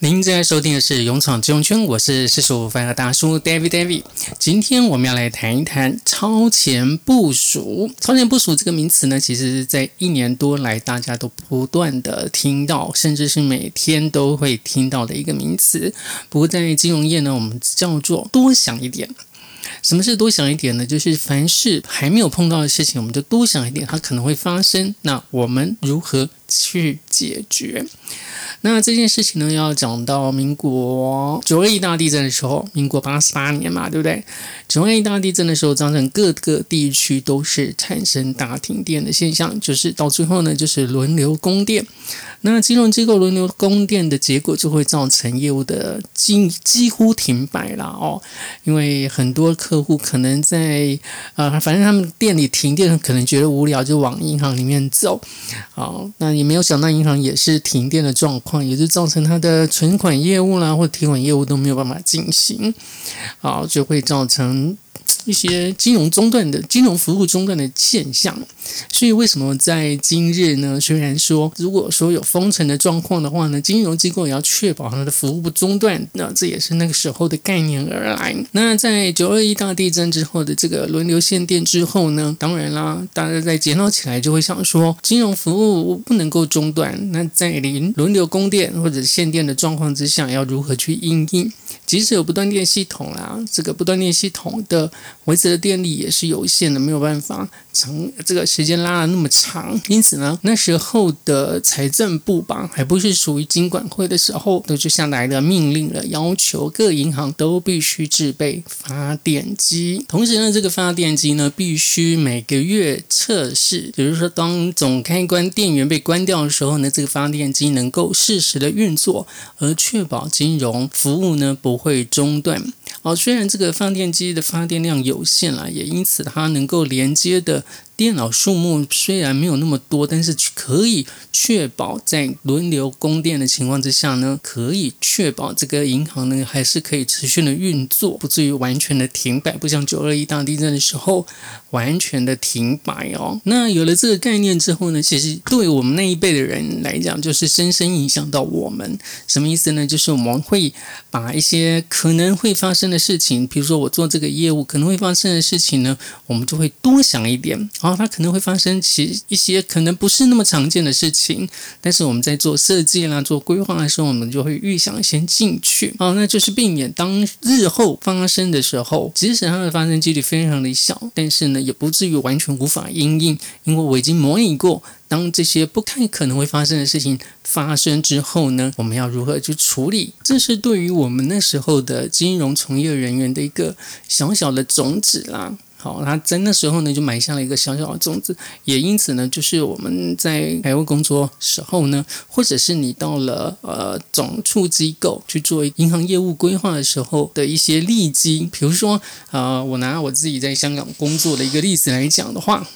您正在收听的是《勇闯金融圈》，我是四十五分的大叔 David David。今天我们要来谈一谈超前部署。超前部署这个名词呢，其实是在一年多来，大家都不断的听到，甚至是每天都会听到的一个名词。不过在金融业呢，我们叫做多想一点。什么是多想一点呢？就是凡事还没有碰到的事情，我们就多想一点，它可能会发生。那我们如何去解决？那这件事情呢，要讲到民国九二一大地震的时候，民国八十八年嘛，对不对？九二一大地震的时候，造成各个地区都是产生大停电的现象，就是到最后呢，就是轮流供电。那金融机构轮流供电的结果，就会造成业务的几几乎停摆了哦，因为很多客户可能在呃，反正他们店里停电，可能觉得无聊，就往银行里面走。好，那也没有想到银行也是停电的状况，也是造成他的存款业务啦或提款业务都没有办法进行，好，就会造成。一些金融中断的金融服务中断的现象，所以为什么在今日呢？虽然说如果说有封城的状况的话呢，金融机构也要确保它的服务不中断，那这也是那个时候的概念而来。那在九二一大地震之后的这个轮流限电之后呢，当然啦，大家在检讨起来就会想说，金融服务不能够中断，那在临轮流供电或者限电的状况之下，要如何去应应？即使有不断电系统啦，这个不断电系统的维持的电力也是有限的，没有办法长这个时间拉了那么长。因此呢，那时候的财政部吧，还不是属于金管会的时候，都就下来的命令了，要求各银行都必须制备发电机。同时呢，这个发电机呢，必须每个月测试，比如说当总开关电源被关掉的时候呢，这个发电机能够适时的运作，而确保金融服务呢不。会中断。哦，虽然这个放电机的发电量有限啦，也因此它能够连接的。电脑数目虽然没有那么多，但是可以确保在轮流供电的情况之下呢，可以确保这个银行呢还是可以持续的运作，不至于完全的停摆，不像九二一大地震的时候完全的停摆哦。那有了这个概念之后呢，其实对我们那一辈的人来讲，就是深深影响到我们。什么意思呢？就是我们会把一些可能会发生的事情，比如说我做这个业务可能会发生的事情呢，我们就会多想一点。然后它可能会发生其一些可能不是那么常见的事情，但是我们在做设计啦、做规划的时候，我们就会预想先进去啊，那就是避免当日后发生的时候，即使它的发生几率非常的小，但是呢，也不至于完全无法应应，因为我已经模拟过，当这些不太可能会发生的事情发生之后呢，我们要如何去处理？这是对于我们那时候的金融从业人员的一个小小的种子啦。好，那在那时候呢，就埋下了一个小小的种子，也因此呢，就是我们在海外工作时候呢，或者是你到了呃总处机构去做银行业务规划的时候的一些利基，比如说啊，我拿我自己在香港工作的一个例子来讲的话。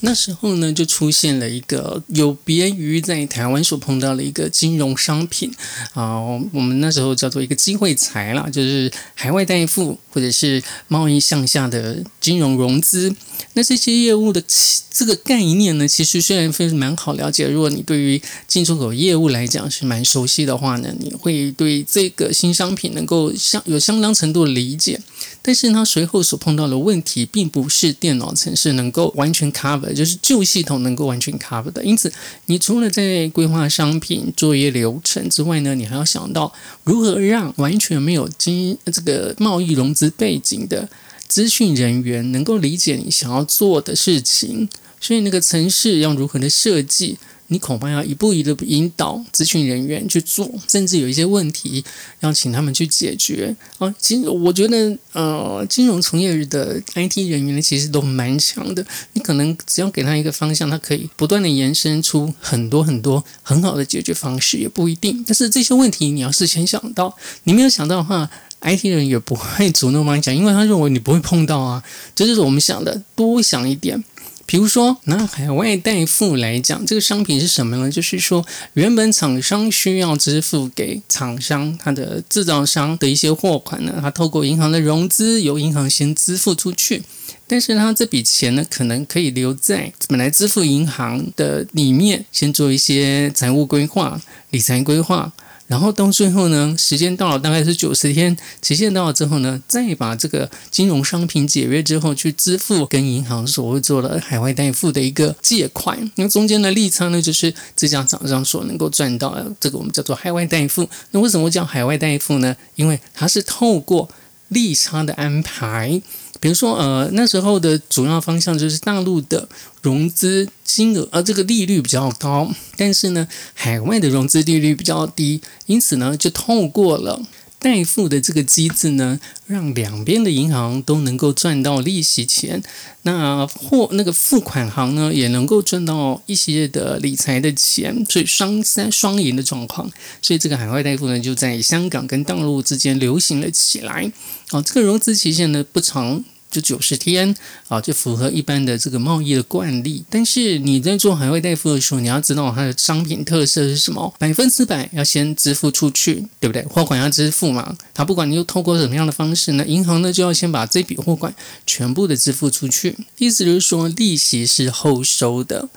那时候呢，就出现了一个有别于在台湾所碰到的一个金融商品啊，我们那时候叫做一个机会财啦，就是海外代付或者是贸易向下的金融融资。那这些业务的这个概念呢，其实虽然非常蛮好了解，如果你对于进出口业务来讲是蛮熟悉的话呢，你会对这个新商品能够相有相当程度理解。但是它随后所碰到的问题，并不是电脑程式能够完全 cover，就是旧系统能够完全 cover 的。因此，你除了在规划商品作业流程之外呢，你还要想到如何让完全没有经这个贸易融资背景的资讯人员能够理解你想要做的事情。所以，那个城市要如何的设计？你恐怕要一步一步引导咨询人员去做，甚至有一些问题要请他们去解决啊。其实我觉得，呃，金融从业的 IT 人员呢，其实都蛮强的。你可能只要给他一个方向，他可以不断的延伸出很多很多很好的解决方式，也不一定。但是这些问题你要事先想到，你没有想到的话，IT 人也不会主动帮你讲，因为他认为你不会碰到啊。这就是我们想的，多想一点。比如说拿海外代付来讲，这个商品是什么呢？就是说原本厂商需要支付给厂商它的制造商的一些货款呢，它透过银行的融资，由银行先支付出去。但是他这笔钱呢，可能可以留在本来支付银行的里面，先做一些财务规划、理财规划，然后到最后呢，时间到了大概是九十天期限到了之后呢，再把这个金融商品解约之后去支付跟银行所谓做了海外代付的一个借款，那中间的利差呢，就是这家厂商所能够赚到的，这个我们叫做海外代付。那为什么叫海外代付呢？因为它是透过利差的安排。比如说，呃，那时候的主要方向就是大陆的融资金额，呃，这个利率比较高，但是呢，海外的融资利率比较低，因此呢，就透过了。代付的这个机制呢，让两边的银行都能够赚到利息钱，那货那个付款行呢，也能够赚到一些的理财的钱，所以双三双赢的状况。所以这个海外代付呢，就在香港跟大陆之间流行了起来。哦，这个融资期限呢不长。九十天啊，就符合一般的这个贸易的惯例。但是你在做海外代付的时候，你要知道它的商品特色是什么，百分之百要先支付出去，对不对？货款要支付嘛，它不管你又透过什么样的方式呢，银行呢就要先把这笔货款全部的支付出去。意思就是说，利息是后收的。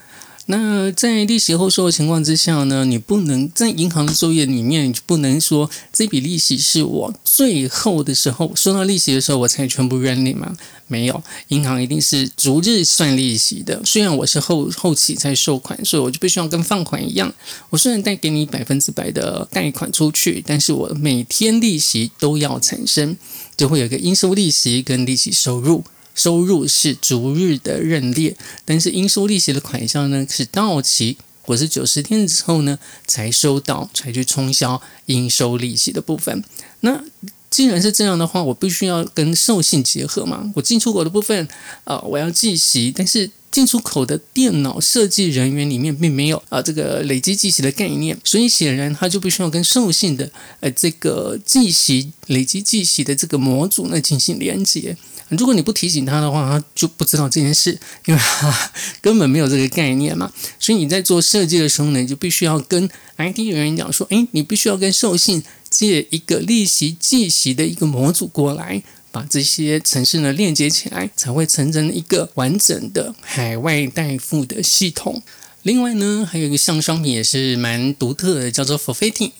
那在利息后收的情况之下呢，你不能在银行的作业里面不能说这笔利息是我最后的时候收到利息的时候我才全部认领吗？没有，银行一定是逐日算利息的。虽然我是后后期才收款，所以我就必须要跟放款一样，我虽然贷给你百分之百的贷款出去，但是我每天利息都要产生，就会有一个应收利息跟利息收入。收入是逐日的认列，但是应收利息的款项呢是到期或是九十天之后呢才收到，才去冲销应收利息的部分。那既然是这样的话，我必须要跟授信结合嘛。我进出口的部分，呃，我要计息，但是进出口的电脑设计人员里面并没有啊这个累积计息的概念，所以显然他就必须要跟授信的呃这个计息累积计息的这个模组呢进行连接。如果你不提醒他的话，他就不知道这件事，因为他根本没有这个概念嘛。所以你在做设计的时候呢，你就必须要跟 IT 人员讲说：“诶，你必须要跟授信借一个利息计息的一个模组过来，把这些城市呢链接起来，才会形成一个完整的海外代付的系统。另外呢，还有一个项商品也是蛮独特的，叫做 Forfeiting。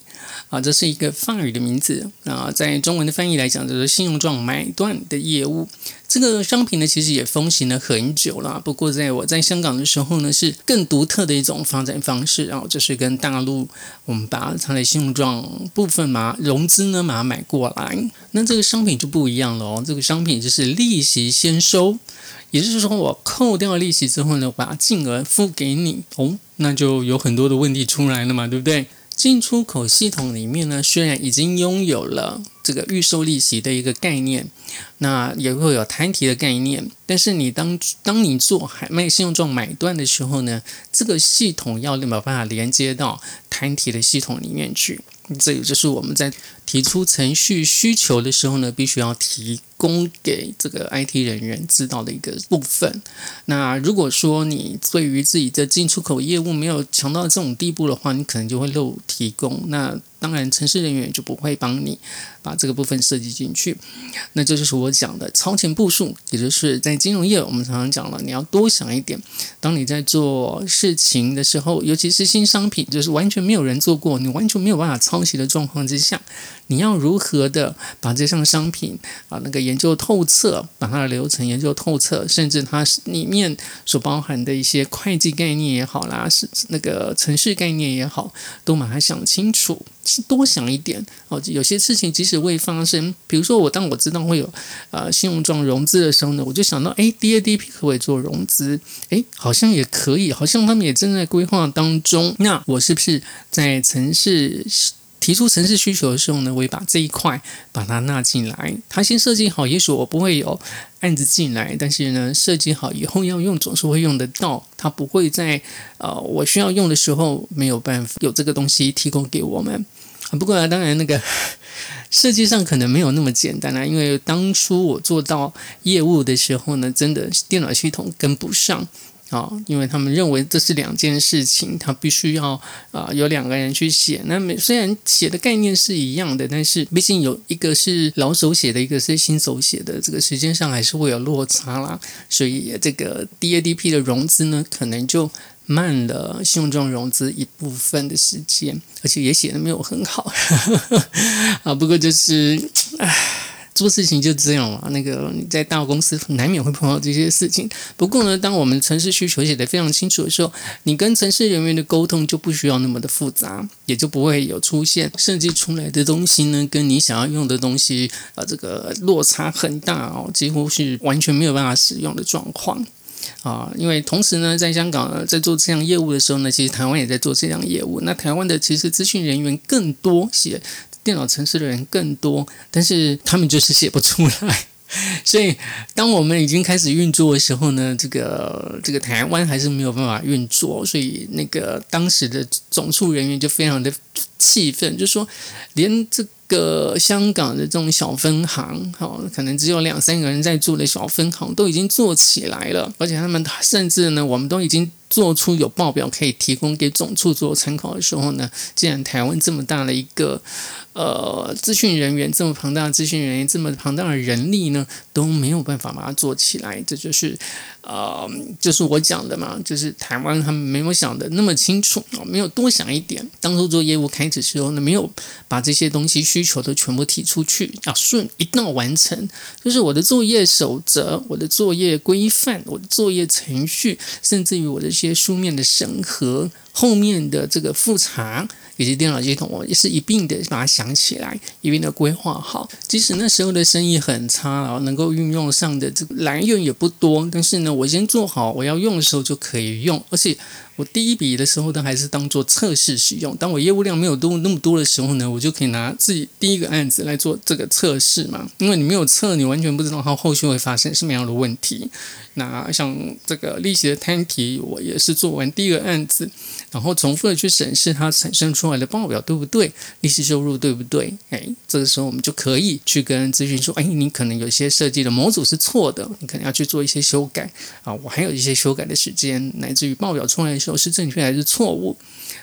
啊，这是一个法语的名字啊，在中文的翻译来讲，就是信用状买断的业务。这个商品呢，其实也风行了很久了。不过，在我在香港的时候呢，是更独特的一种发展方式然啊，就是跟大陆我们把它的信用状部分嘛，融资呢把它买过来。那这个商品就不一样了哦，这个商品就是利息先收，也就是说，我扣掉利息之后呢，把净额付给你哦，那就有很多的问题出来了嘛，对不对？进出口系统里面呢，虽然已经拥有了这个预售利息的一个概念，那也会有摊提的概念，但是你当当你做海外信用状买断的时候呢，这个系统要没有办法连接到摊提的系统里面去，这也就是我们在提出程序需求的时候呢，必须要提。供给这个 IT 人员知道的一个部分。那如果说你对于自己的进出口业务没有强到这种地步的话，你可能就会漏提供。那当然，城市人员就不会帮你把这个部分设计进去。那这就是我讲的超前部署，也就是在金融业，我们常常讲了，你要多想一点。当你在做事情的时候，尤其是新商品，就是完全没有人做过，你完全没有办法抄袭的状况之下，你要如何的把这项商品啊那个研究透彻，把它的流程研究透彻，甚至它里面所包含的一些会计概念也好啦，是那个程序概念也好，都把它想清楚。多想一点哦，有些事情即使未发生，比如说我当我知道会有呃信用状融资的时候呢，我就想到哎，DADP 可不可以做融资？哎，好像也可以，好像他们也正在规划当中。那我是不是在城市提出城市需求的时候呢，我也把这一块把它纳进来？它先设计好，也许我不会有案子进来，但是呢，设计好以后要用总是会用得到，它不会在呃我需要用的时候没有办法有这个东西提供给我们。不过呢，当然那个设计上可能没有那么简单啊，因为当初我做到业务的时候呢，真的电脑系统跟不上啊，因为他们认为这是两件事情，他必须要啊有两个人去写。那么虽然写的概念是一样的，但是毕竟有一个是老手写的，一个是新手写的，这个时间上还是会有落差啦。所以这个 DADP 的融资呢，可能就慢了信用状融资一部分的时间，而且也写的没有很好 啊。不过就是唉。做事情就这样嘛，那个你在大公司难免会碰到这些事情。不过呢，当我们城市需求写得非常清楚的时候，你跟城市人员的沟通就不需要那么的复杂，也就不会有出现设计出来的东西呢，跟你想要用的东西啊，这个落差很大哦，几乎是完全没有办法使用的状况啊。因为同时呢，在香港在做这样业务的时候呢，其实台湾也在做这样业务。那台湾的其实资讯人员更多些。电脑城市的人更多，但是他们就是写不出来。所以，当我们已经开始运作的时候呢，这个这个台湾还是没有办法运作。所以，那个当时的总处人员就非常的气愤，就说连这个香港的这种小分行，哈，可能只有两三个人在做的小分行，都已经做起来了，而且他们甚至呢，我们都已经。做出有报表可以提供给总处做参考的时候呢，既然台湾这么大的一个呃资讯人员，这么庞大的资讯人员，这么庞大的人力呢，都没有办法把它做起来，这就是呃，就是我讲的嘛，就是台湾他们没有想的那么清楚啊，没有多想一点。当初做业务开始时候呢，没有把这些东西需求都全部提出去，要顺一定要完成，就是我的作业守则、我的作业规范、我的作业程序，甚至于我的一。些书面的审核，后面的这个复查以及电脑系统，我也是一并的把它想起来，一并的规划好。即使那时候的生意很差，然后能够运用上的这个来源也不多，但是呢，我先做好，我要用的时候就可以用，而且。我第一笔的时候呢，还是当做测试使用。当我业务量没有多那么多的时候呢，我就可以拿自己第一个案子来做这个测试嘛。因为你没有测，你完全不知道它后续会发生什么样的问题。那像这个利息的摊提，我也是做完第一个案子，然后重复的去审视它产生出来的报表对不对，利息收入对不对？哎，这个时候我们就可以去跟咨询说，哎，你可能有些设计的模组是错的，你可能要去做一些修改啊。我还有一些修改的时间，乃至于报表出来的时候。是正确还是错误？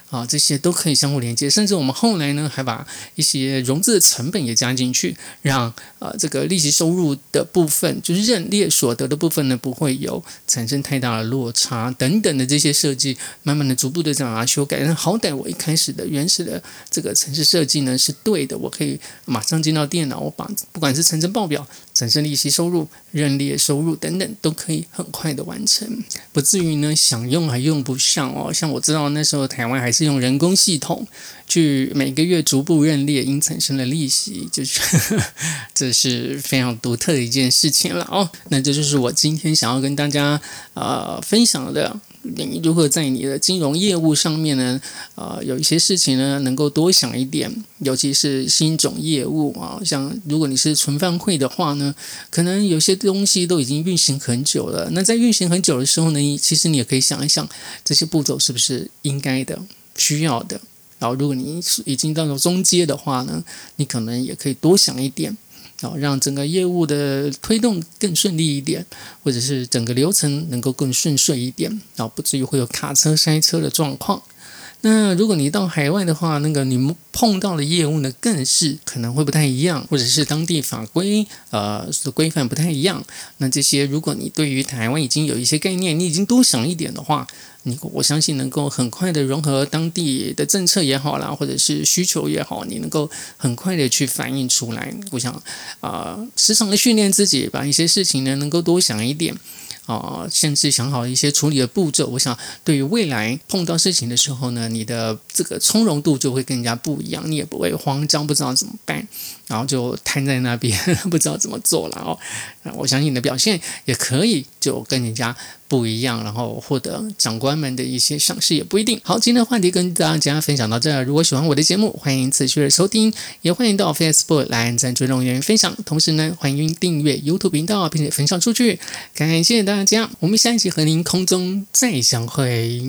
啊，这些都可以相互连接，甚至我们后来呢，还把一些融资的成本也加进去，让啊这个利息收入的部分，就是认列所得的部分呢，不会有产生太大的落差等等的这些设计，慢慢的、逐步的这样啊修改。那好歹我一开始的原始的这个城市设计呢是对的，我可以马上进到电脑，我把不管是产生报表、产生利息收入、认列收入等等，都可以很快的完成，不至于呢想用还用不上哦。像我知道那时候台湾还是。用人工系统去每个月逐步认列应产生的利息，就是 这是非常独特的一件事情了哦。那这就是我今天想要跟大家呃分享的，你如何在你的金融业务上面呢？呃，有一些事情呢能够多想一点，尤其是新种业务啊，像如果你是存放会的话呢，可能有些东西都已经运行很久了。那在运行很久的时候呢，其实你也可以想一想，这些步骤是不是应该的。需要的，然后如果你已经到了中阶的话呢，你可能也可以多想一点，啊让整个业务的推动更顺利一点，或者是整个流程能够更顺遂一点，啊不至于会有卡车塞车的状况。那如果你到海外的话，那个你碰到的业务呢，更是可能会不太一样，或者是当地法规呃的规范不太一样。那这些，如果你对于台湾已经有一些概念，你已经多想一点的话。你我相信能够很快的融合当地的政策也好啦，或者是需求也好，你能够很快的去反映出来。我想啊，时常的训练自己，把一些事情呢能够多想一点。啊，甚至想好一些处理的步骤，我想对于未来碰到事情的时候呢，你的这个从容度就会更加不一样，你也不会慌张，不知道怎么办，然后就瘫在那边 不知道怎么做了哦。我相信你的表现也可以就跟人家不一样，然后获得长官们的一些赏识也不一定。好，今天的话题跟大家分享到这儿。如果喜欢我的节目，欢迎持续的收听，也欢迎到 Facebook 来按赞、追踪、留言、分享。同时呢，欢迎订阅 YouTube 频道，并且分享出去。感谢大家。大家，我们下一期和您空中再相会。